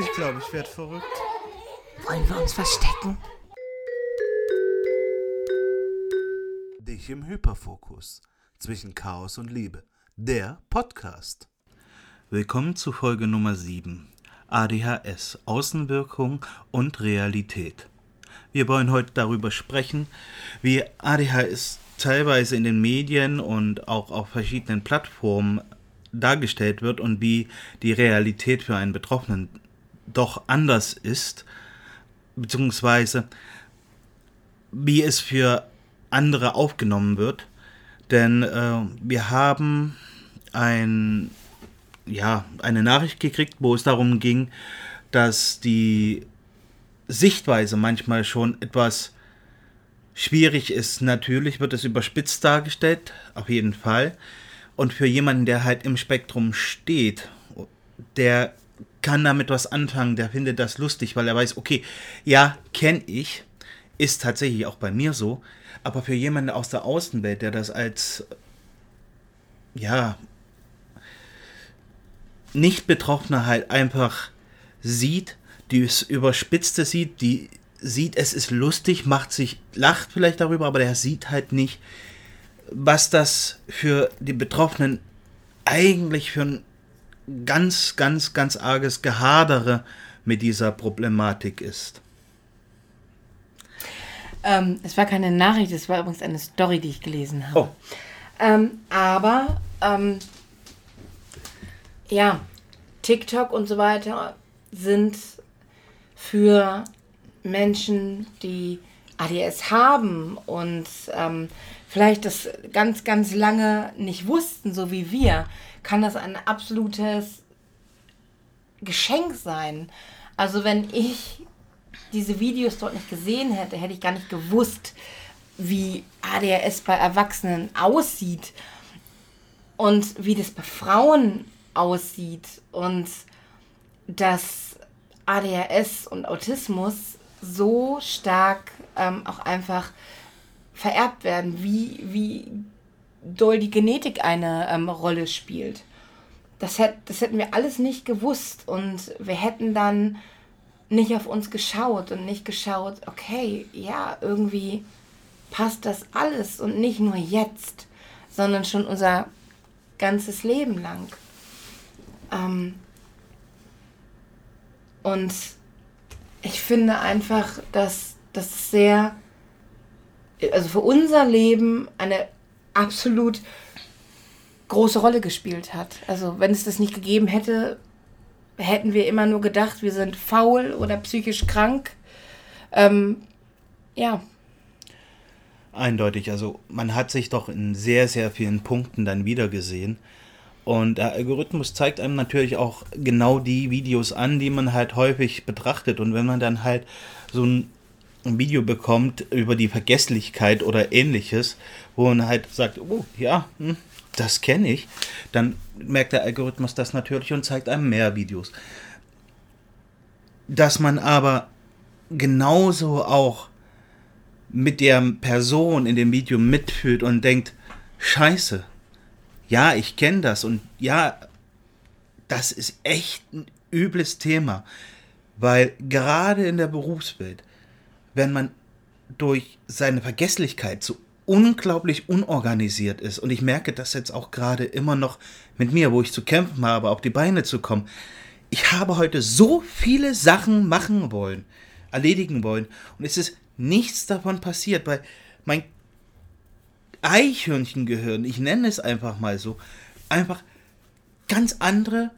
Ich glaube, ich werde verrückt. Wollen wir uns verstecken? Dich im Hyperfokus. Zwischen Chaos und Liebe. Der Podcast. Willkommen zu Folge Nummer 7. ADHS, Außenwirkung und Realität. Wir wollen heute darüber sprechen, wie ADHS teilweise in den Medien und auch auf verschiedenen Plattformen dargestellt wird und wie die Realität für einen Betroffenen doch anders ist, beziehungsweise wie es für andere aufgenommen wird. Denn äh, wir haben ein, ja, eine Nachricht gekriegt, wo es darum ging, dass die Sichtweise manchmal schon etwas schwierig ist. Natürlich wird es überspitzt dargestellt, auf jeden Fall. Und für jemanden, der halt im Spektrum steht, der kann damit was anfangen, der findet das lustig, weil er weiß, okay, ja, kenne ich, ist tatsächlich auch bei mir so, aber für jemanden aus der Außenwelt, der das als, ja, nicht Betroffener halt einfach sieht, die es überspitzte sieht, die sieht, es ist lustig, macht sich, lacht vielleicht darüber, aber der sieht halt nicht, was das für die Betroffenen eigentlich für ein ganz, ganz, ganz arges Gehadere mit dieser Problematik ist. Ähm, es war keine Nachricht, es war übrigens eine Story, die ich gelesen habe. Oh. Ähm, aber, ähm, ja, TikTok und so weiter sind für Menschen, die ADS haben und ähm, vielleicht das ganz, ganz lange nicht wussten, so wie wir, kann das ein absolutes Geschenk sein. Also wenn ich diese Videos dort nicht gesehen hätte, hätte ich gar nicht gewusst, wie ADHS bei Erwachsenen aussieht und wie das bei Frauen aussieht und dass ADHS und Autismus so stark ähm, auch einfach vererbt werden, wie, wie doll die Genetik eine ähm, Rolle spielt. Das, hätt, das hätten wir alles nicht gewusst und wir hätten dann nicht auf uns geschaut und nicht geschaut, okay, ja, irgendwie passt das alles und nicht nur jetzt, sondern schon unser ganzes Leben lang. Ähm und ich finde einfach, dass das sehr, also für unser Leben eine absolut große Rolle gespielt hat. Also wenn es das nicht gegeben hätte, hätten wir immer nur gedacht, wir sind faul oder psychisch krank. Ähm, ja. Eindeutig, also man hat sich doch in sehr, sehr vielen Punkten dann wiedergesehen. Und der Algorithmus zeigt einem natürlich auch genau die Videos an, die man halt häufig betrachtet. Und wenn man dann halt so ein Video bekommt über die Vergesslichkeit oder ähnliches, wo man halt sagt, oh ja, hm, das kenne ich, dann merkt der Algorithmus das natürlich und zeigt einem mehr Videos. Dass man aber genauso auch mit der Person in dem Video mitfühlt und denkt, scheiße, ja, ich kenne das und ja, das ist echt ein übles Thema, weil gerade in der Berufswelt, wenn man durch seine Vergesslichkeit so unglaublich unorganisiert ist. Und ich merke das jetzt auch gerade immer noch mit mir, wo ich zu kämpfen habe, auf die Beine zu kommen. Ich habe heute so viele Sachen machen wollen, erledigen wollen. Und es ist nichts davon passiert, weil mein Eichhörnchengehirn, ich nenne es einfach mal so, einfach ganz andere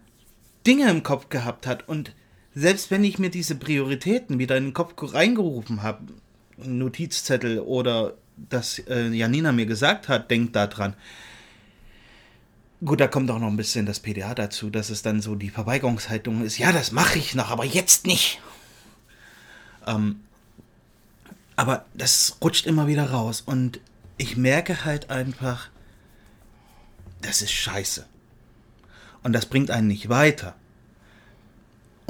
Dinge im Kopf gehabt hat. Und selbst wenn ich mir diese Prioritäten wieder in den Kopf reingerufen habe, Notizzettel oder das äh, Janina mir gesagt hat, denkt daran. Gut, da kommt auch noch ein bisschen das PDA dazu, dass es dann so die Verweigerungshaltung ist. Ja, das mache ich noch, aber jetzt nicht. Ähm, aber das rutscht immer wieder raus und ich merke halt einfach, das ist scheiße. Und das bringt einen nicht weiter.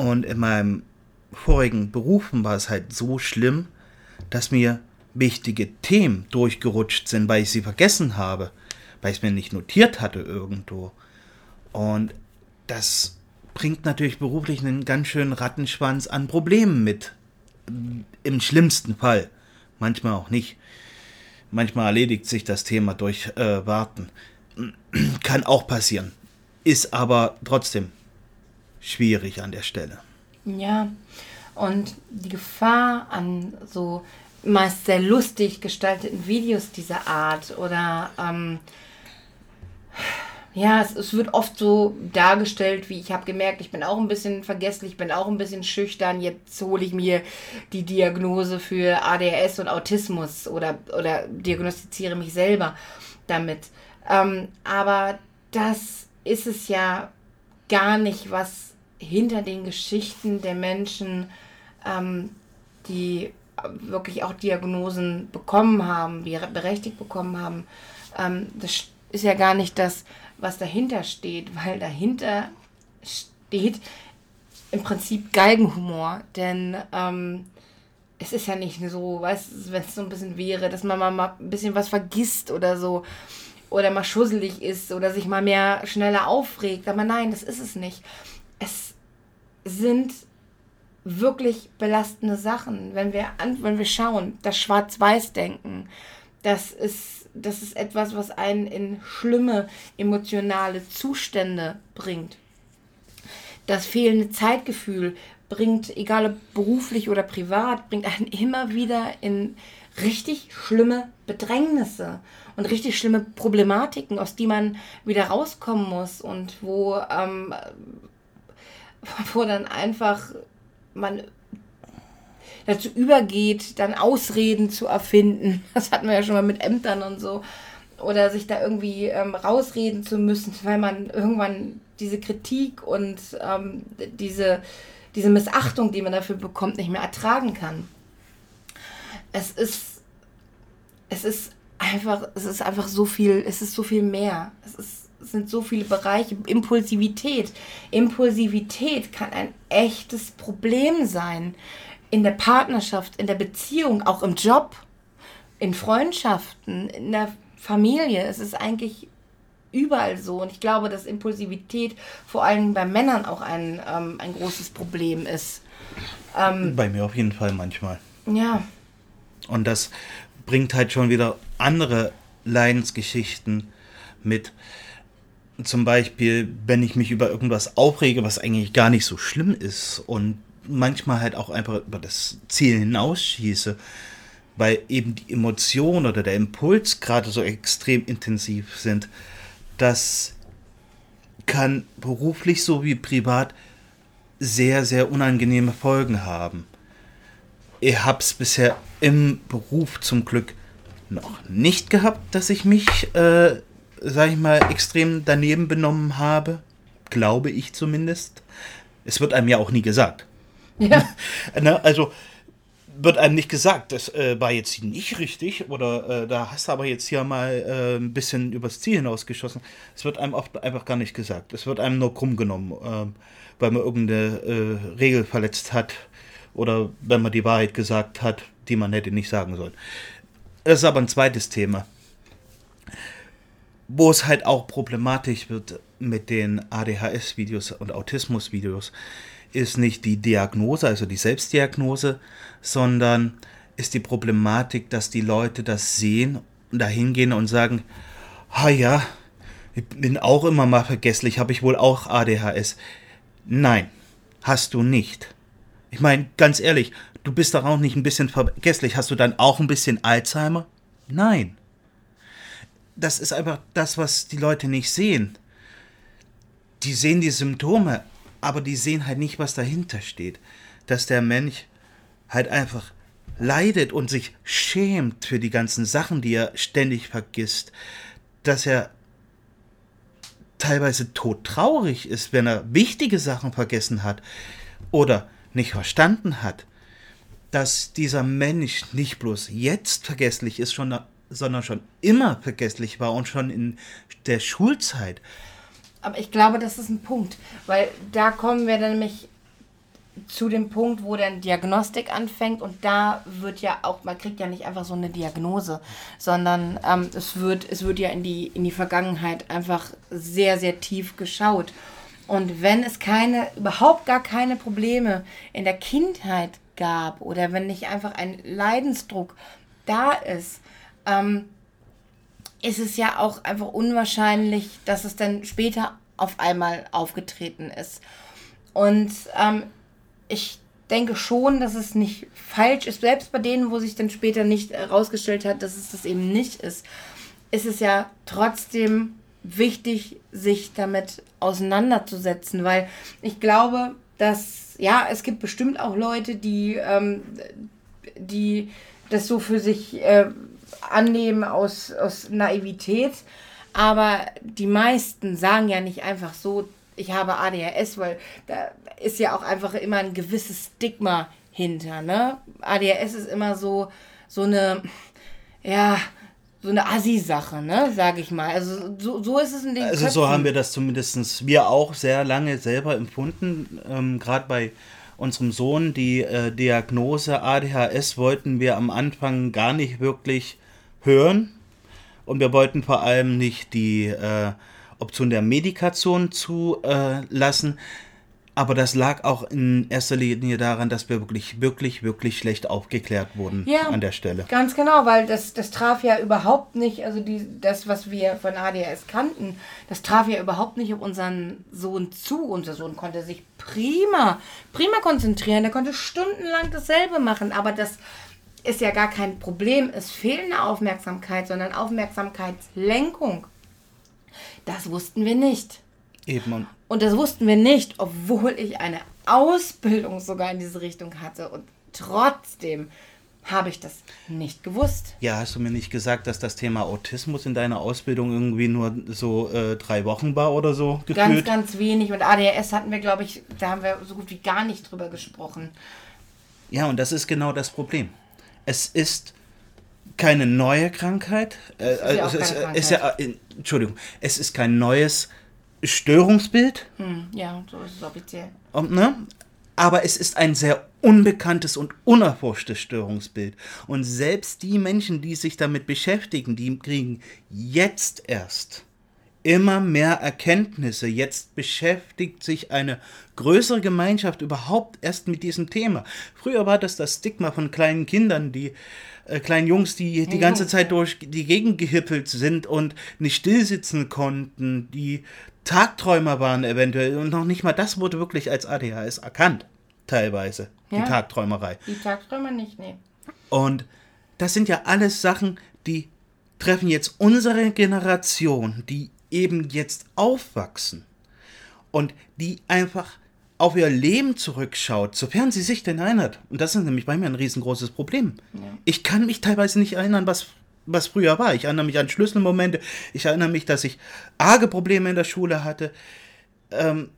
Und in meinem vorigen Berufen war es halt so schlimm, dass mir wichtige Themen durchgerutscht sind, weil ich sie vergessen habe, weil ich es mir nicht notiert hatte irgendwo. Und das bringt natürlich beruflich einen ganz schönen Rattenschwanz an Problemen mit. Im schlimmsten Fall. Manchmal auch nicht. Manchmal erledigt sich das Thema durch äh, Warten. Kann auch passieren. Ist aber trotzdem schwierig an der Stelle. Ja, und die Gefahr an so meist sehr lustig gestalteten Videos dieser Art oder ähm, ja, es, es, wird oft so dargestellt, wie ich habe gemerkt, ich bin auch ein bisschen vergesslich, ich bin auch ein bisschen schüchtern, jetzt hole ich mir die Diagnose für ADHS und Autismus oder, oder diagnostiziere mich selber damit. Ähm, aber das ist es ja gar nicht, was hinter den Geschichten der Menschen, ähm, die wirklich auch Diagnosen bekommen haben, berechtigt bekommen haben, ähm, das ist ja gar nicht das, was dahinter steht, weil dahinter steht im Prinzip Geigenhumor, denn ähm, es ist ja nicht so, weißt du, wenn es so ein bisschen wäre, dass man mal ein bisschen was vergisst oder so oder mal schusselig ist oder sich mal mehr schneller aufregt, aber nein, das ist es nicht. Es sind wirklich belastende Sachen, wenn wir an, wenn wir schauen, das Schwarz-Weiß-Denken, das ist, das ist etwas, was einen in schlimme emotionale Zustände bringt. Das fehlende Zeitgefühl bringt, egal ob beruflich oder privat, bringt einen immer wieder in richtig schlimme Bedrängnisse und richtig schlimme Problematiken, aus die man wieder rauskommen muss und wo, ähm, wo dann einfach man dazu übergeht, dann Ausreden zu erfinden. Das hatten wir ja schon mal mit Ämtern und so. Oder sich da irgendwie ähm, rausreden zu müssen, weil man irgendwann diese Kritik und ähm, diese, diese Missachtung, die man dafür bekommt, nicht mehr ertragen kann. Es ist, es ist einfach, es ist einfach so viel, es ist so viel mehr. Es ist, es sind so viele Bereiche. Impulsivität. Impulsivität kann ein echtes Problem sein in der Partnerschaft, in der Beziehung, auch im Job, in Freundschaften, in der Familie. Es ist eigentlich überall so. Und ich glaube, dass Impulsivität vor allem bei Männern auch ein, ähm, ein großes Problem ist. Ähm, bei mir auf jeden Fall manchmal. Ja. Und das bringt halt schon wieder andere Leidensgeschichten mit. Zum Beispiel, wenn ich mich über irgendwas aufrege, was eigentlich gar nicht so schlimm ist und manchmal halt auch einfach über das Ziel hinausschieße, weil eben die Emotion oder der Impuls gerade so extrem intensiv sind, das kann beruflich sowie privat sehr, sehr unangenehme Folgen haben. Ich es bisher im Beruf zum Glück noch nicht gehabt, dass ich mich, äh, sag ich mal, extrem daneben benommen habe. Glaube ich zumindest. Es wird einem ja auch nie gesagt. Ja. ne, also wird einem nicht gesagt, das äh, war jetzt nicht richtig oder äh, da hast du aber jetzt hier mal äh, ein bisschen übers Ziel hinausgeschossen. Es wird einem oft einfach gar nicht gesagt. Es wird einem nur krumm genommen, ähm, weil man irgendeine äh, Regel verletzt hat oder wenn man die Wahrheit gesagt hat, die man hätte nicht sagen sollen. Das ist aber ein zweites Thema. Wo es halt auch problematisch wird mit den ADHS-Videos und Autismus-Videos, ist nicht die Diagnose, also die Selbstdiagnose, sondern ist die Problematik, dass die Leute das sehen und da hingehen und sagen, ha ja, ich bin auch immer mal vergesslich, habe ich wohl auch ADHS. Nein, hast du nicht. Ich meine, ganz ehrlich, du bist doch auch nicht ein bisschen vergesslich. Hast du dann auch ein bisschen Alzheimer? Nein. Das ist einfach das, was die Leute nicht sehen. Die sehen die Symptome, aber die sehen halt nicht, was dahinter steht. Dass der Mensch halt einfach leidet und sich schämt für die ganzen Sachen, die er ständig vergisst. Dass er teilweise todtraurig ist, wenn er wichtige Sachen vergessen hat oder nicht verstanden hat, dass dieser Mensch nicht bloß jetzt vergesslich ist, schon, sondern schon immer vergesslich war und schon in der Schulzeit. Aber ich glaube, das ist ein Punkt, weil da kommen wir dann nämlich zu dem Punkt, wo dann Diagnostik anfängt und da wird ja auch, man kriegt ja nicht einfach so eine Diagnose, sondern ähm, es, wird, es wird ja in die, in die Vergangenheit einfach sehr, sehr tief geschaut. Und wenn es keine, überhaupt gar keine Probleme in der Kindheit gab oder wenn nicht einfach ein Leidensdruck da ist, ähm, ist es ja auch einfach unwahrscheinlich, dass es dann später auf einmal aufgetreten ist. Und ähm, ich denke schon, dass es nicht falsch ist, selbst bei denen, wo sich dann später nicht herausgestellt hat, dass es das eben nicht ist, ist es ja trotzdem wichtig, sich damit auseinanderzusetzen, weil ich glaube, dass, ja, es gibt bestimmt auch Leute, die, ähm, die das so für sich äh, annehmen aus, aus Naivität, aber die meisten sagen ja nicht einfach so, ich habe ADHS, weil da ist ja auch einfach immer ein gewisses Stigma hinter, ne? ADHS ist immer so, so eine, ja, so eine Assi-Sache, ne, sag ich mal. Also so, so ist es in den Also Köpfen. so haben wir das zumindest wir auch sehr lange selber empfunden. Ähm, Gerade bei unserem Sohn, die äh, Diagnose ADHS wollten wir am Anfang gar nicht wirklich hören. Und wir wollten vor allem nicht die äh, Option der Medikation zulassen. Aber das lag auch in erster Linie daran, dass wir wirklich, wirklich, wirklich schlecht aufgeklärt wurden ja, an der Stelle. Ganz genau, weil das, das traf ja überhaupt nicht, also die, das, was wir von ADHS kannten, das traf ja überhaupt nicht auf unseren Sohn zu. Unser Sohn konnte sich prima, prima konzentrieren, der konnte stundenlang dasselbe machen, aber das ist ja gar kein Problem. Es fehlende Aufmerksamkeit, sondern Aufmerksamkeitslenkung. Das wussten wir nicht. Eben. Und das wussten wir nicht, obwohl ich eine Ausbildung sogar in diese Richtung hatte. Und trotzdem habe ich das nicht gewusst. Ja, hast du mir nicht gesagt, dass das Thema Autismus in deiner Ausbildung irgendwie nur so äh, drei Wochen war oder so gefühlt? Ganz, ganz wenig. Und ADHS hatten wir, glaube ich, da haben wir so gut wie gar nicht drüber gesprochen. Ja, und das ist genau das Problem. Es ist keine neue Krankheit. Äh, ist ja, es ist, Krankheit. ist ja äh, Entschuldigung, es ist kein neues Störungsbild. Hm, ja, so ist es offiziell. Und, ne? Aber es ist ein sehr unbekanntes und unerforschtes Störungsbild. Und selbst die Menschen, die sich damit beschäftigen, die kriegen jetzt erst immer mehr Erkenntnisse. Jetzt beschäftigt sich eine größere Gemeinschaft überhaupt erst mit diesem Thema. Früher war das das Stigma von kleinen Kindern, die äh, kleinen Jungs, die die ganze Zeit durch die Gegend gehippelt sind und nicht stillsitzen konnten, die Tagträumer waren eventuell und noch nicht mal das wurde wirklich als ADHS erkannt, teilweise, ja, die Tagträumerei. Die Tagträumer nicht, nee. Und das sind ja alles Sachen, die treffen jetzt unsere Generation, die eben jetzt aufwachsen und die einfach auf ihr Leben zurückschaut, sofern sie sich denn erinnert. Und das ist nämlich bei mir ein riesengroßes Problem. Ja. Ich kann mich teilweise nicht erinnern, was, was früher war. Ich erinnere mich an Schlüsselmomente. Ich erinnere mich, dass ich arge Probleme in der Schule hatte. Ähm,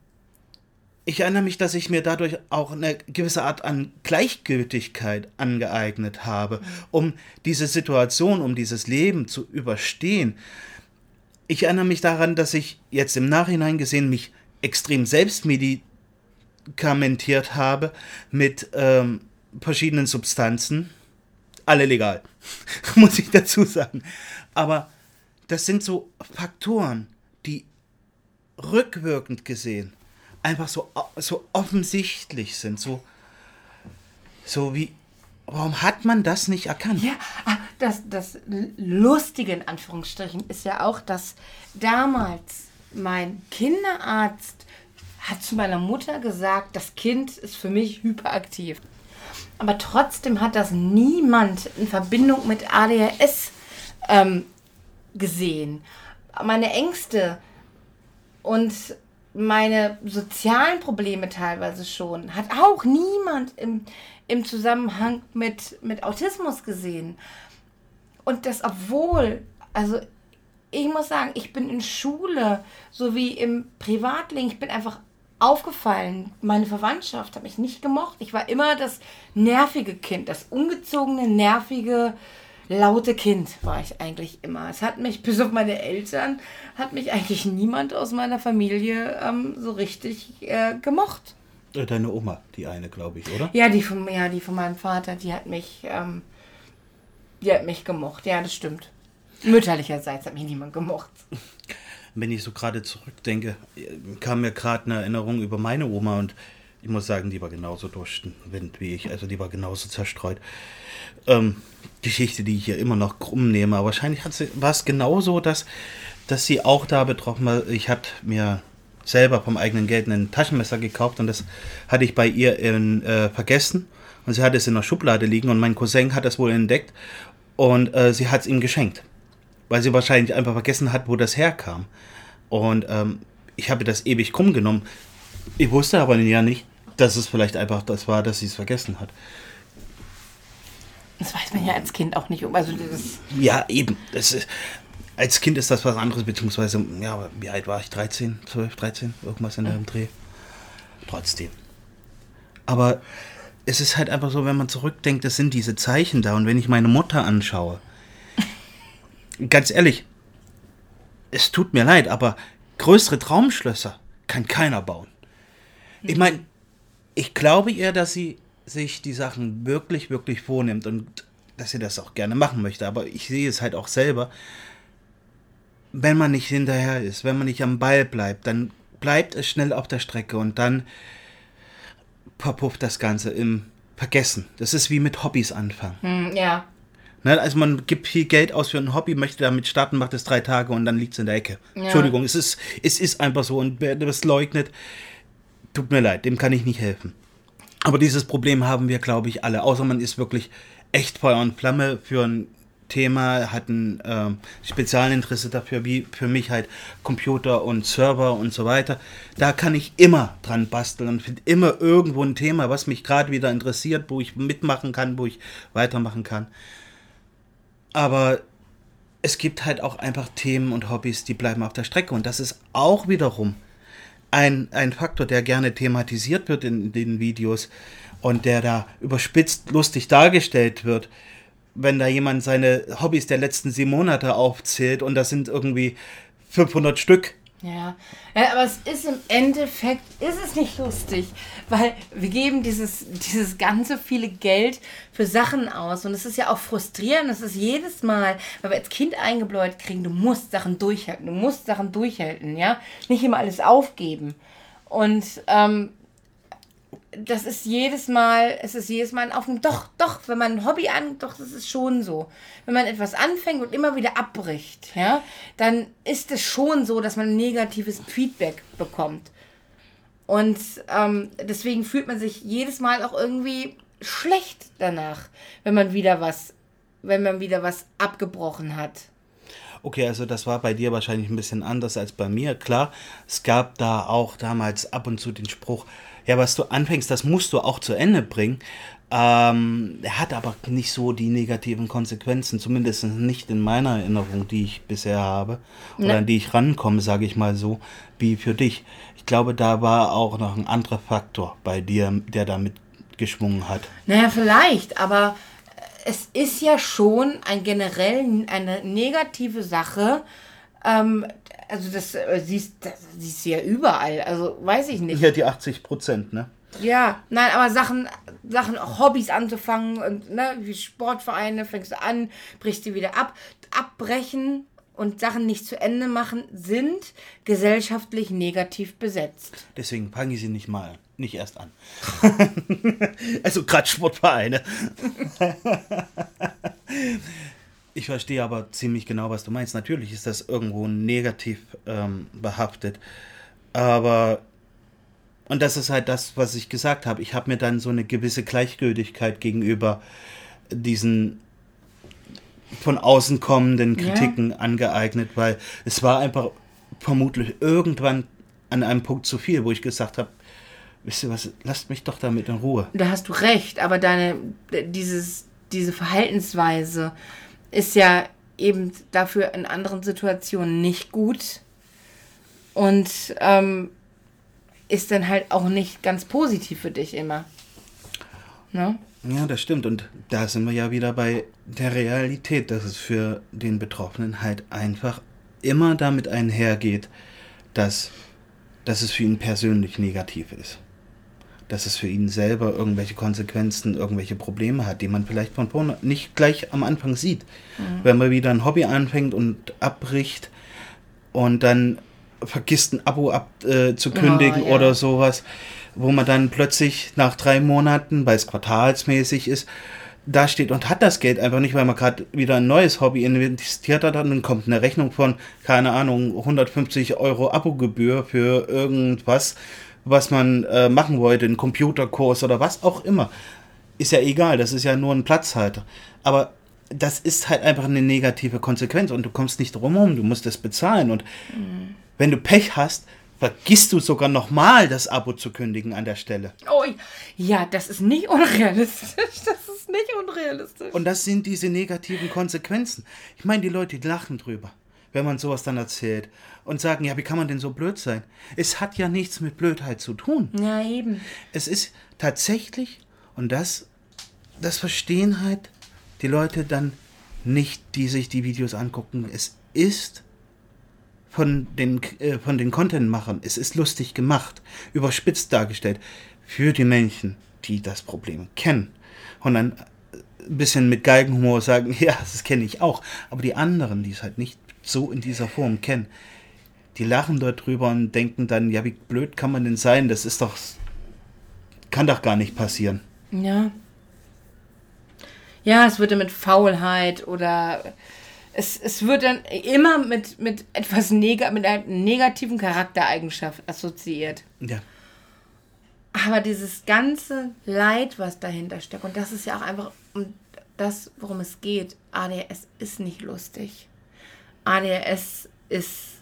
ich erinnere mich, dass ich mir dadurch auch eine gewisse Art an Gleichgültigkeit angeeignet habe, um diese Situation, um dieses Leben zu überstehen. Ich erinnere mich daran, dass ich jetzt im Nachhinein gesehen mich extrem selbst medikamentiert habe mit ähm, verschiedenen Substanzen. Alle legal, muss ich dazu sagen. Aber das sind so Faktoren, die rückwirkend gesehen einfach so, so offensichtlich sind, so, so wie, warum hat man das nicht erkannt? Ja, ah, das, das Lustige in Anführungsstrichen ist ja auch, dass damals mein Kinderarzt hat zu meiner Mutter gesagt, das Kind ist für mich hyperaktiv. Aber trotzdem hat das niemand in Verbindung mit ADHS ähm, gesehen. Meine Ängste und meine sozialen Probleme teilweise schon, hat auch niemand im, im Zusammenhang mit, mit Autismus gesehen. Und das obwohl, also ich muss sagen, ich bin in Schule sowie im Privatleben, ich bin einfach aufgefallen. Meine Verwandtschaft hat mich nicht gemocht. Ich war immer das nervige Kind, das ungezogene, nervige, laute Kind war ich eigentlich immer. Es hat mich, bis auf meine Eltern, hat mich eigentlich niemand aus meiner Familie ähm, so richtig äh, gemocht. Äh, deine Oma, die eine, glaube ich, oder? Ja, die von, ja, die von meinem Vater, die hat mich, ähm, die hat mich gemocht. Ja, das stimmt. Mütterlicherseits hat mich niemand gemocht. wenn ich so gerade zurückdenke, kam mir gerade eine Erinnerung über meine Oma und ich muss sagen, die war genauso durch den Wind wie ich, also die war genauso zerstreut. Ähm, Geschichte, die ich hier immer noch krumm nehme, aber wahrscheinlich war es genauso, dass, dass sie auch da betroffen war. Ich hatte mir selber vom eigenen Geld ein Taschenmesser gekauft und das hatte ich bei ihr in, äh, vergessen und sie hatte es in der Schublade liegen und mein Cousin hat das wohl entdeckt und äh, sie hat es ihm geschenkt, weil sie wahrscheinlich einfach vergessen hat, wo das herkam. Und ähm, ich habe das ewig krumm genommen. Ich wusste aber ja nicht, dass es vielleicht einfach das war, dass sie es vergessen hat. Das weiß man ja als Kind auch nicht. Also ja, eben. Ist, als Kind ist das was anderes, beziehungsweise, ja, wie alt war ich? 13, 12, 13, irgendwas in dem Dreh. Trotzdem. Aber es ist halt einfach so, wenn man zurückdenkt, das sind diese Zeichen da. Und wenn ich meine Mutter anschaue, ganz ehrlich, es tut mir leid, aber größere Traumschlösser kann keiner bauen. Ich meine, ich glaube ihr, dass sie sich die Sachen wirklich, wirklich vornimmt und dass sie das auch gerne machen möchte. Aber ich sehe es halt auch selber. Wenn man nicht hinterher ist, wenn man nicht am Ball bleibt, dann bleibt es schnell auf der Strecke und dann verpufft das Ganze im Vergessen. Das ist wie mit Hobbys anfangen. Hm, ja. Ne, also man gibt viel Geld aus für ein Hobby, möchte damit starten, macht es drei Tage und dann liegt es in der Ecke. Ja. Entschuldigung, es ist, es ist einfach so und wer das leugnet, tut mir leid, dem kann ich nicht helfen. Aber dieses Problem haben wir, glaube ich, alle. Außer man ist wirklich echt Feuer und Flamme für ein Thema, hat ein äh, Spezialinteresse dafür, wie für mich halt Computer und Server und so weiter. Da kann ich immer dran basteln und finde immer irgendwo ein Thema, was mich gerade wieder interessiert, wo ich mitmachen kann, wo ich weitermachen kann. Aber es gibt halt auch einfach Themen und Hobbys, die bleiben auf der Strecke. Und das ist auch wiederum ein, ein Faktor, der gerne thematisiert wird in den Videos und der da überspitzt lustig dargestellt wird, wenn da jemand seine Hobbys der letzten sieben Monate aufzählt und das sind irgendwie 500 Stück ja. ja, aber es ist im Endeffekt, ist es nicht lustig, weil wir geben dieses, dieses ganze viele Geld für Sachen aus und es ist ja auch frustrierend, es ist jedes Mal, weil wir als Kind eingebläut kriegen, du musst Sachen durchhalten, du musst Sachen durchhalten, ja, nicht immer alles aufgeben und ähm, das ist jedes Mal, es ist jedes Mal Auf Doch, doch, wenn man ein Hobby an, doch, das ist schon so. Wenn man etwas anfängt und immer wieder abbricht, ja, dann ist es schon so, dass man negatives Feedback bekommt. Und ähm, deswegen fühlt man sich jedes Mal auch irgendwie schlecht danach, wenn man wieder was, wenn man wieder was abgebrochen hat. Okay, also das war bei dir wahrscheinlich ein bisschen anders als bei mir. Klar, es gab da auch damals ab und zu den Spruch, ja, was du anfängst, das musst du auch zu Ende bringen. Ähm, er hat aber nicht so die negativen Konsequenzen, zumindest nicht in meiner Erinnerung, die ich bisher habe, oder ne. an die ich rankomme, sage ich mal so, wie für dich. Ich glaube, da war auch noch ein anderer Faktor bei dir, der da mitgeschwungen hat. Naja, vielleicht, aber es ist ja schon ein generell eine negative Sache, ähm, also das äh, siehst, das siehst du ja überall. Also weiß ich nicht. Ja, die 80 Prozent, ne? Ja, nein, aber Sachen, Sachen, Hobbys anzufangen und ne, wie Sportvereine fängst du an, brichst du wieder ab. Abbrechen und Sachen nicht zu Ende machen sind gesellschaftlich negativ besetzt. Deswegen fange ich sie nicht mal, nicht erst an. also gerade Sportvereine. Ich verstehe aber ziemlich genau, was du meinst. Natürlich ist das irgendwo negativ ähm, behaftet. Aber, und das ist halt das, was ich gesagt habe. Ich habe mir dann so eine gewisse Gleichgültigkeit gegenüber diesen von außen kommenden Kritiken ja. angeeignet, weil es war einfach vermutlich irgendwann an einem Punkt zu viel, wo ich gesagt habe, wisst ihr was, lasst mich doch damit in Ruhe. Da hast du recht, aber deine, dieses, diese Verhaltensweise, ist ja eben dafür in anderen Situationen nicht gut und ähm, ist dann halt auch nicht ganz positiv für dich immer. Ne? Ja, das stimmt. Und da sind wir ja wieder bei der Realität, dass es für den Betroffenen halt einfach immer damit einhergeht, dass, dass es für ihn persönlich negativ ist dass es für ihn selber irgendwelche Konsequenzen, irgendwelche Probleme hat, die man vielleicht von vorne nicht gleich am Anfang sieht. Mhm. Wenn man wieder ein Hobby anfängt und abbricht, und dann vergisst ein Abo abzukündigen Oh, ja. oder sowas, wo man dann plötzlich nach drei Monaten, weil es quartalsmäßig ist, da steht und hat das Geld einfach nicht, weil man gerade wieder ein neues Hobby investiert hat und dann kommt eine Rechnung von, keine Ahnung, 150 Euro Abogebühr für irgendwas, was man äh, machen wollte, einen Computerkurs oder was auch immer. Ist ja egal, das ist ja nur ein Platzhalter. Aber das ist halt einfach eine negative Konsequenz und du kommst nicht drum herum, du musst es bezahlen und wenn du Pech hast, vergisst du sogar nochmal das Abo zu kündigen an der Stelle. Oh, ja, das ist nicht unrealistisch. Das ist nicht unrealistisch. Und das sind diese negativen Konsequenzen. Ich meine, die Leute die lachen drüber, wenn man sowas dann erzählt und sagen, ja, wie kann man denn so blöd sein? Es hat ja nichts mit Blödheit zu tun. ja, eben. Es ist tatsächlich, und das, das verstehen halt die Leute dann nicht, die sich die Videos angucken. Es ist von den, äh, von den Content-Machern, es ist lustig gemacht, überspitzt dargestellt, für die Menschen, die das Problem kennen. Und dann ein bisschen mit Geigenhumor sagen, ja, das kenne ich auch. Aber die anderen, die es halt nicht so in dieser Form kennen, die lachen dort drüber und denken dann, ja, wie blöd kann man denn sein? Das ist doch, kann doch gar nicht passieren. Ja. Ja, es dann mit Faulheit oder es, es wird dann immer mit, mit etwas neg mit einer negativen Charaktereigenschaft assoziiert. Ja. Aber dieses ganze Leid, was dahinter steckt, und das ist ja auch einfach um das, worum es geht. ADHS ist nicht lustig. ADHS ist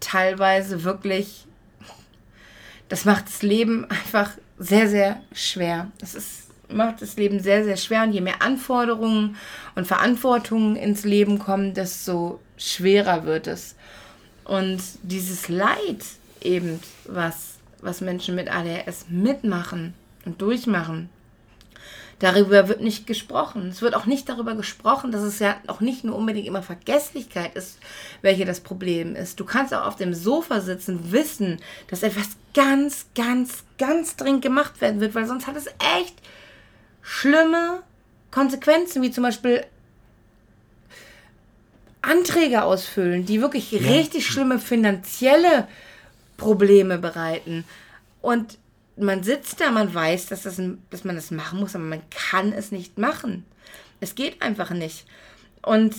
teilweise wirklich, das macht das Leben einfach sehr, sehr schwer. Das ist, macht das Leben sehr, sehr schwer. Und je mehr Anforderungen und Verantwortungen ins Leben kommen, desto schwerer wird es. Und dieses Leid eben, was, was Menschen mit ADHS mitmachen und durchmachen, darüber wird nicht gesprochen. Es wird auch nicht darüber gesprochen, dass es ja auch nicht nur unbedingt immer Vergesslichkeit ist, welche das Problem ist. Du kannst auch auf dem Sofa sitzen, wissen, dass etwas ganz, ganz, ganz dringend gemacht werden wird, weil sonst hat es echt schlimme Konsequenzen, wie zum Beispiel Anträge ausfüllen, die wirklich richtig schlimme finanzielle Probleme bereiten. Und man sitzt da, man weiß, dass, das, dass man das machen muss, aber man kann es nicht machen. Es geht einfach nicht. Und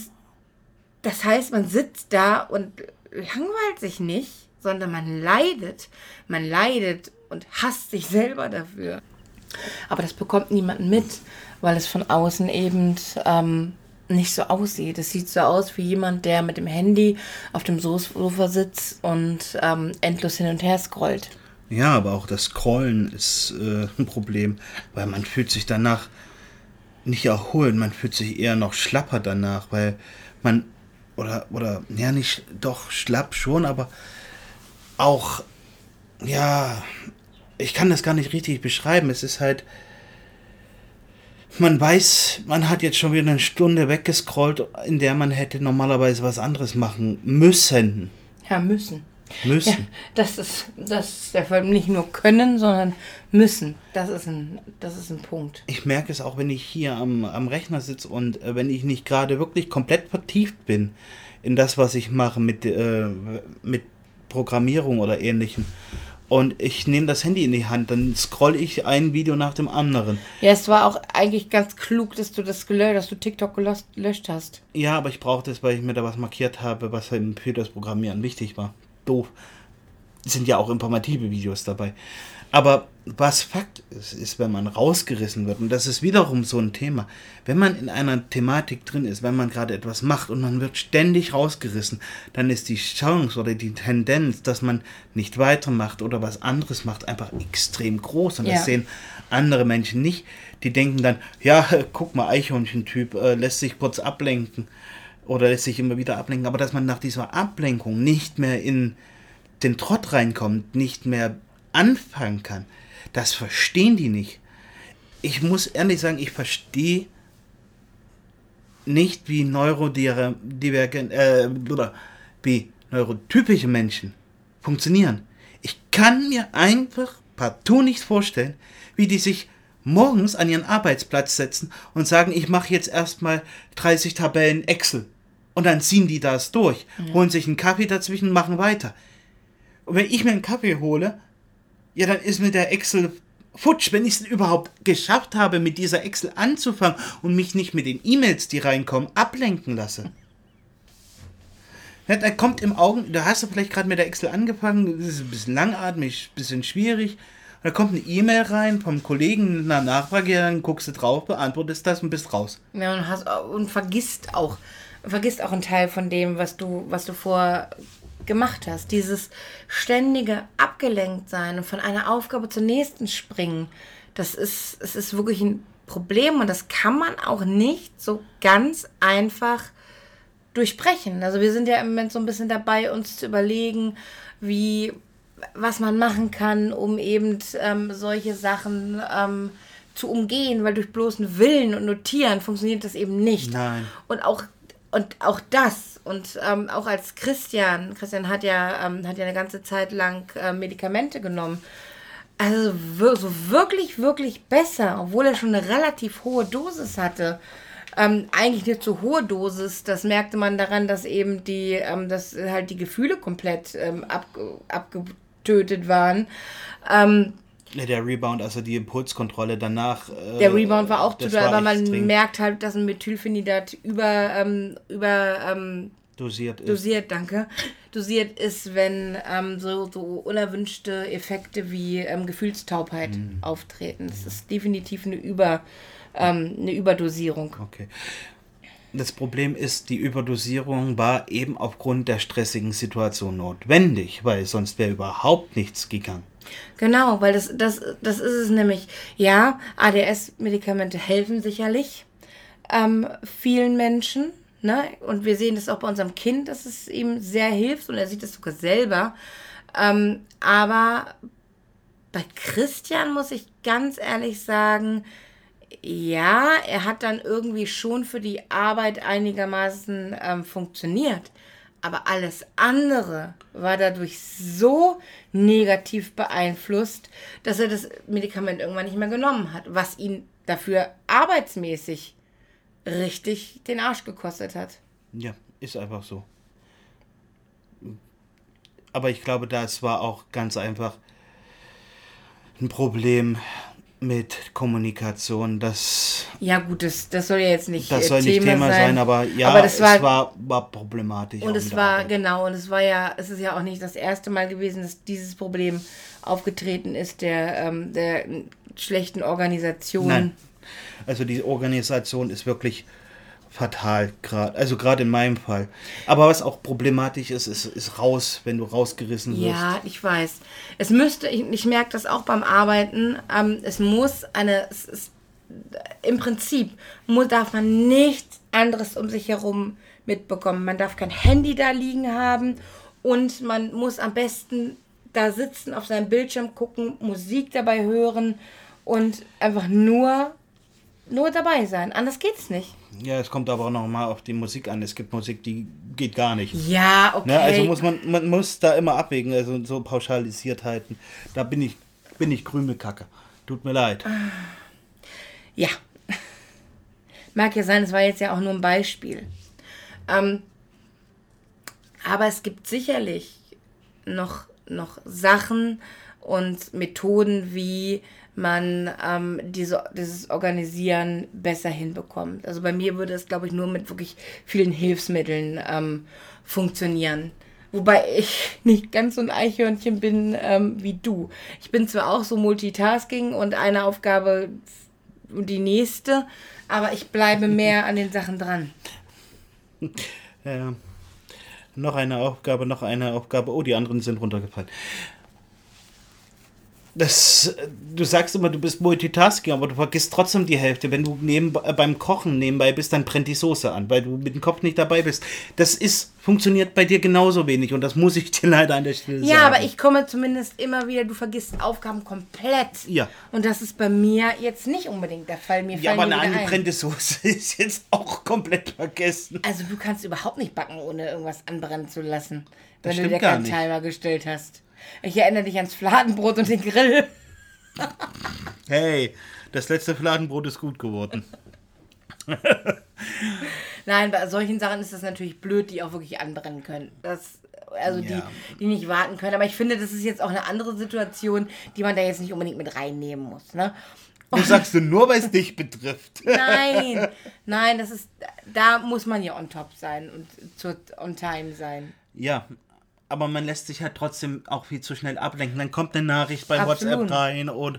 das heißt, man sitzt da und langweilt sich nicht, sondern man leidet. Man leidet und hasst sich selber dafür. Aber das bekommt niemand mit, weil es von außen eben ähm, nicht so aussieht. Es sieht so aus wie jemand, der mit dem Handy auf dem Sofa sitzt und ähm, endlos hin und her scrollt. Ja, aber auch das Scrollen ist äh, ein Problem, weil man fühlt sich danach nicht erholt, man fühlt sich eher noch schlapper danach, weil man oder oder ja nicht doch schlapp schon, aber auch ja, ich kann das gar nicht richtig beschreiben. Es ist halt man weiß, man hat jetzt schon wieder eine Stunde weggescrollt, in der man hätte normalerweise was anderes machen müssen. Ja, müssen. Müssen. Ja, das ist, das ist der Fall. Nicht nur können, sondern müssen. Das ist ein, das ist ein Punkt. ich merke es auch, wenn ich hier am, am Rechner sitze und äh, wenn ich nicht gerade wirklich komplett vertieft bin in das, was ich mache mit, äh, mit Programmierung oder ähnlichem. Und ich nehme das Handy in die Hand, dann scroll ich ein Video nach dem anderen. Ja, es war auch eigentlich ganz klug, dass du das gelöscht, dass du TikTok gelöscht hast. Ja, aber ich brauche das, weil ich mir da was markiert habe, was eben für das Programmieren wichtig war. Doof. Es sind ja auch informative Videos dabei. Aber was Fakt ist, ist, wenn man rausgerissen wird, und das ist wiederum so ein Thema, wenn man in einer Thematik drin ist, wenn man gerade etwas macht und man wird ständig rausgerissen, dann ist die Chance oder die Tendenz, dass man nicht weitermacht oder was anderes macht, einfach extrem groß. Und Ja. das sehen andere Menschen nicht. Die denken dann, ja, guck mal, Eichhörnchen-Typ äh, lässt sich kurz ablenken oder lässt sich immer wieder ablenken. Aber dass man nach dieser Ablenkung nicht mehr in den Trott reinkommt, nicht mehr anfangen kann, das verstehen die nicht. Ich muss ehrlich sagen, ich verstehe nicht, wie neurodivergent, äh, wie neurotypische Menschen funktionieren. Ich kann mir einfach partout nicht vorstellen, wie die sich morgens an ihren Arbeitsplatz setzen und sagen, ich mache jetzt erstmal 30 Tabellen Excel. Und dann ziehen die das durch, holen sich einen Kaffee dazwischen, machen weiter. Und wenn ich mir einen Kaffee hole, ja, dann ist mir der Excel futsch, wenn ich es überhaupt geschafft habe, mit dieser Excel anzufangen und mich nicht mit den E-Mails, die reinkommen, ablenken lasse. Ja, da kommt im Augen, da hast du vielleicht gerade mit der Excel angefangen, das ist ein bisschen langatmig, ein bisschen schwierig. Da kommt eine E-Mail rein vom Kollegen mit einer Nachfrage, dann guckst du drauf, beantwortest das und bist raus. Ja, und, hast, und vergisst auch, vergisst auch einen Teil von dem, was du, was du vor gemacht hast. Dieses ständige abgelenkt sein und von einer Aufgabe zur nächsten springen, das ist, es ist wirklich ein Problem und das kann man auch nicht so ganz einfach durchbrechen. Also wir sind ja im Moment so ein bisschen dabei, uns zu überlegen, wie, was man machen kann, um eben ähm, solche Sachen ähm, zu umgehen, weil durch bloßen Willen und Notieren funktioniert das eben nicht. Nein. Und auch und auch das und ähm, auch als Christian, Christian hat ja, ähm, hat ja eine ganze Zeit lang äh, Medikamente genommen. Also so wirklich, wirklich besser, obwohl er schon eine relativ hohe Dosis hatte. Ähm, eigentlich eine zu hohe Dosis. Das merkte man daran, dass eben die, ähm, dass halt die Gefühle komplett ähm, ab, abgetötet waren. Ähm, Ja, der Rebound, also die Impulskontrolle danach. Äh, der Rebound war auch zu das doll, war aber man extrem merkt halt, dass ein Methylphenidat über, ähm, über ähm, dosiert ist. dosiert, danke, dosiert ist, wenn ähm, so, so unerwünschte Effekte wie ähm, Gefühlstaubheit auftreten. Das ist definitiv eine, Über, ähm, eine Überdosierung. Okay. Das Problem ist, die Überdosierung war eben aufgrund der stressigen Situation notwendig, weil sonst wäre überhaupt nichts gegangen. Genau, weil das, das, das ist es nämlich. Ja, ADS-Medikamente helfen sicherlich ähm, vielen Menschen. Ne? Und wir sehen das auch bei unserem Kind, dass es ihm sehr hilft und er sieht es sogar selber. Ähm, aber bei Christian muss ich ganz ehrlich sagen, ja, er hat dann irgendwie schon für die Arbeit einigermaßen ähm, funktioniert. Aber alles andere war dadurch so negativ beeinflusst, dass er das Medikament irgendwann nicht mehr genommen hat, was ihn dafür arbeitsmäßig richtig den Arsch gekostet hat. Ja, ist einfach so. Aber ich glaube, das war auch ganz einfach ein Problem mit Kommunikation. Das, Ja gut, das, das soll ja jetzt nicht das äh, soll nicht Thema sein, aber ja, aber das es war, war, war problematisch. und es war Arbeit. genau und es war ja, es ist ja auch nicht das erste Mal gewesen, dass dieses Problem aufgetreten ist der ähm, der schlechten Organisation. Nein. Also die Organisation ist wirklich fatal gerade. Also gerade in meinem Fall. Aber was auch problematisch ist, ist, ist raus, wenn du rausgerissen wirst. Ja, ich weiß. Es müsste, ich, ich merke das auch beim Arbeiten, ähm, es muss eine, es ist, im Prinzip muss, darf man nichts anderes um sich herum mitbekommen. Man darf kein Handy da liegen haben und man muss am besten da sitzen, auf seinem Bildschirm gucken, Musik dabei hören und einfach nur, nur dabei sein. Anders geht's nicht. Ja, es kommt aber auch nochmal auf die Musik an. Es gibt Musik, die geht gar nicht. Ja, okay. Ne? Also muss man, man muss da immer abwägen, also so Pauschalisiertheiten. Da bin ich, bin ich Krümelkacke. Tut mir leid. Ja. Mag ja sein, es war jetzt ja auch nur ein Beispiel. Ähm, aber es gibt sicherlich noch, noch Sachen und Methoden, wie man ähm, diese, dieses Organisieren besser hinbekommt. Also bei mir würde es, glaube ich, nur mit wirklich vielen Hilfsmitteln ähm, funktionieren. Wobei ich nicht ganz so ein Eichhörnchen bin ähm, wie du. Ich bin zwar auch so Multitasking und eine Aufgabe und die nächste, aber ich bleibe mehr an den Sachen dran. Ja. Noch eine Aufgabe, noch eine Aufgabe. Oh, die anderen sind runtergefallen. Das, du sagst immer, du bist Multitasking, aber du vergisst trotzdem die Hälfte. Wenn du neben, äh, beim Kochen nebenbei bist, dann brennt die Soße an, weil du mit dem Kopf nicht dabei bist. Das ist, funktioniert bei dir genauso wenig und das muss ich dir leider an der Stelle sagen. Ja, aber ich komme zumindest immer wieder, du vergisst Aufgaben komplett. Ja. Und das ist bei mir jetzt nicht unbedingt der Fall. Mir Ja, aber die eine wieder ein. Soße ist jetzt auch komplett vergessen. Also du kannst überhaupt nicht backen, ohne irgendwas anbrennen zu lassen, wenn du dir keinen. Timer gestellt hast. Ich erinnere dich ans Fladenbrot und den Grill. Hey, das letzte Fladenbrot ist gut geworden. Nein, bei solchen Sachen ist das natürlich blöd, die auch wirklich anbrennen können. Das, also Ja. die, die nicht warten können. Aber ich finde, das ist jetzt auch eine andere Situation, die man da jetzt nicht unbedingt mit reinnehmen muss. Ne? Du sagst du nur, weil es dich betrifft. Nein, nein, das ist, da muss man ja on top sein und zur, on time sein. Ja, aber man lässt sich halt trotzdem auch viel zu schnell ablenken. Dann kommt eine Nachricht bei Absolut. WhatsApp rein und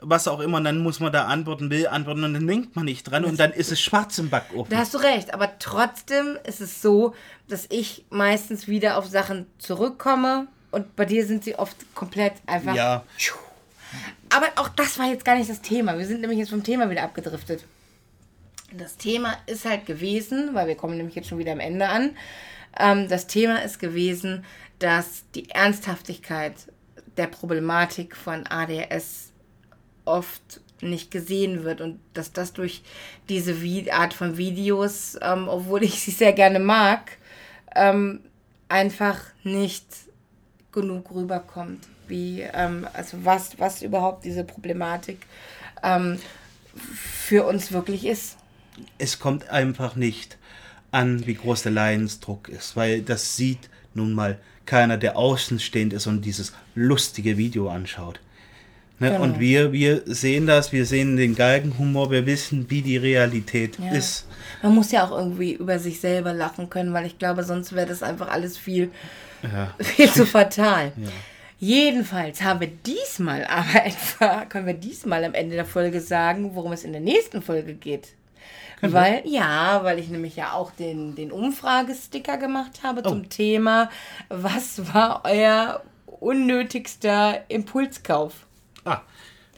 was auch immer, und dann muss man da antworten, will antworten und dann denkt man nicht dran und dann ist es schwarz im Backofen. Da hast du recht, aber trotzdem ist es so, dass ich meistens wieder auf Sachen zurückkomme und bei dir sind sie oft komplett einfach. Ja, Aber auch das war jetzt gar nicht das Thema. Wir sind nämlich jetzt vom Thema wieder abgedriftet. Das Thema ist halt gewesen, weil wir kommen nämlich jetzt schon wieder am Ende an. Ähm, das Thema ist gewesen, dass die Ernsthaftigkeit der Problematik von ADHS oft nicht gesehen wird und dass das durch diese Art von Videos, ähm, obwohl ich sie sehr gerne mag, ähm, einfach nicht genug rüberkommt, wie ähm, also was was überhaupt diese Problematik ähm, für uns wirklich ist. es kommt einfach nicht an, wie groß der Leidensdruck ist, weil das sieht nun mal keiner, der außenstehend ist und dieses lustige Video anschaut. Ne? Genau. Und wir, wir sehen das, wir sehen den Galgenhumor, wir wissen, wie die Realität Ja. ist. Man muss ja auch irgendwie über sich selber lachen können, weil ich glaube, sonst wäre das einfach alles viel, Ja. viel zu fatal. Jedenfalls haben wir diesmal aber etwa, können wir diesmal am Ende der Folge sagen, worum es in der nächsten Folge geht. Weil, ja, weil ich nämlich ja auch den, den Umfragesticker gemacht habe zum Thema, was war euer unnötigster Impulskauf? Ah,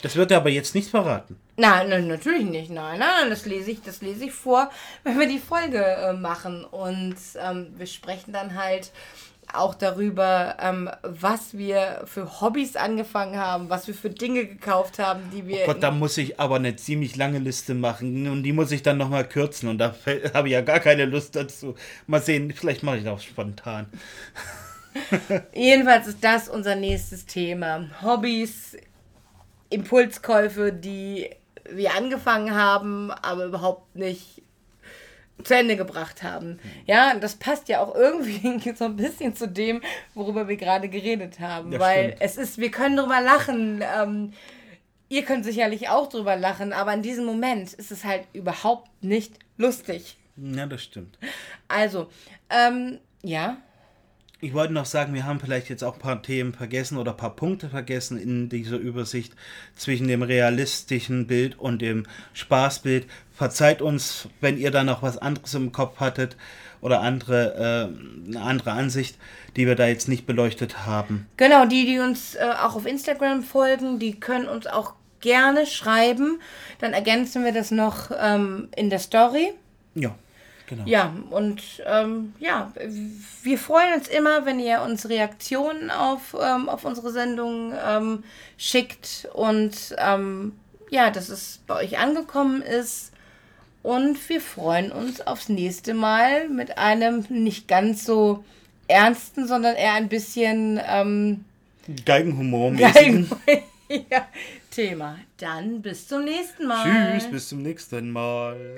das wird er aber jetzt nicht verraten. Nein, nein, natürlich nicht. Nein, nein, das lese ich, das lese ich vor, wenn wir die Folge äh, machen. Und ähm, wir sprechen dann halt auch darüber, ähm, was wir für Hobbys angefangen haben, was wir für Dinge gekauft haben, die wir. Oh Gott, da muss ich aber eine ziemlich lange Liste machen und die muss ich dann nochmal kürzen und da habe ich ja gar keine Lust dazu. Mal sehen, vielleicht mache ich das auch spontan. Jedenfalls ist das unser nächstes Thema. Hobbys, Impulskäufe, die wir angefangen haben, aber überhaupt nicht zu Ende gebracht haben. Ja, das passt ja auch irgendwie so ein bisschen zu dem, worüber wir gerade geredet haben. Das weil stimmt. es ist, wir können drüber lachen. Ähm, ihr könnt sicherlich auch drüber lachen, aber in diesem Moment ist es halt überhaupt nicht lustig. Ja, das stimmt. Also, ähm, ja. Ich wollte noch sagen, wir haben vielleicht jetzt auch ein paar Themen vergessen oder ein paar Punkte vergessen in dieser Übersicht zwischen dem realistischen Bild und dem Spaßbild. Verzeiht uns, wenn ihr da noch was anderes im Kopf hattet oder andere, äh, eine andere Ansicht, die wir da jetzt nicht beleuchtet haben. Genau, die, die uns äh, auch auf Instagram folgen, die können uns auch gerne schreiben. Dann ergänzen wir das noch ähm, in der Story. Ja, genau. Ja, und ähm, ja, wir freuen uns immer, wenn ihr uns Reaktionen auf, ähm, auf unsere Sendung ähm, schickt und ähm, ja, dass es bei euch angekommen ist. Und wir freuen uns aufs nächste Mal mit einem nicht ganz so ernsten, sondern eher ein bisschen ähm, Geigenhumor. geilen ja, Thema. Dann bis zum nächsten Mal. Tschüss, bis zum nächsten Mal.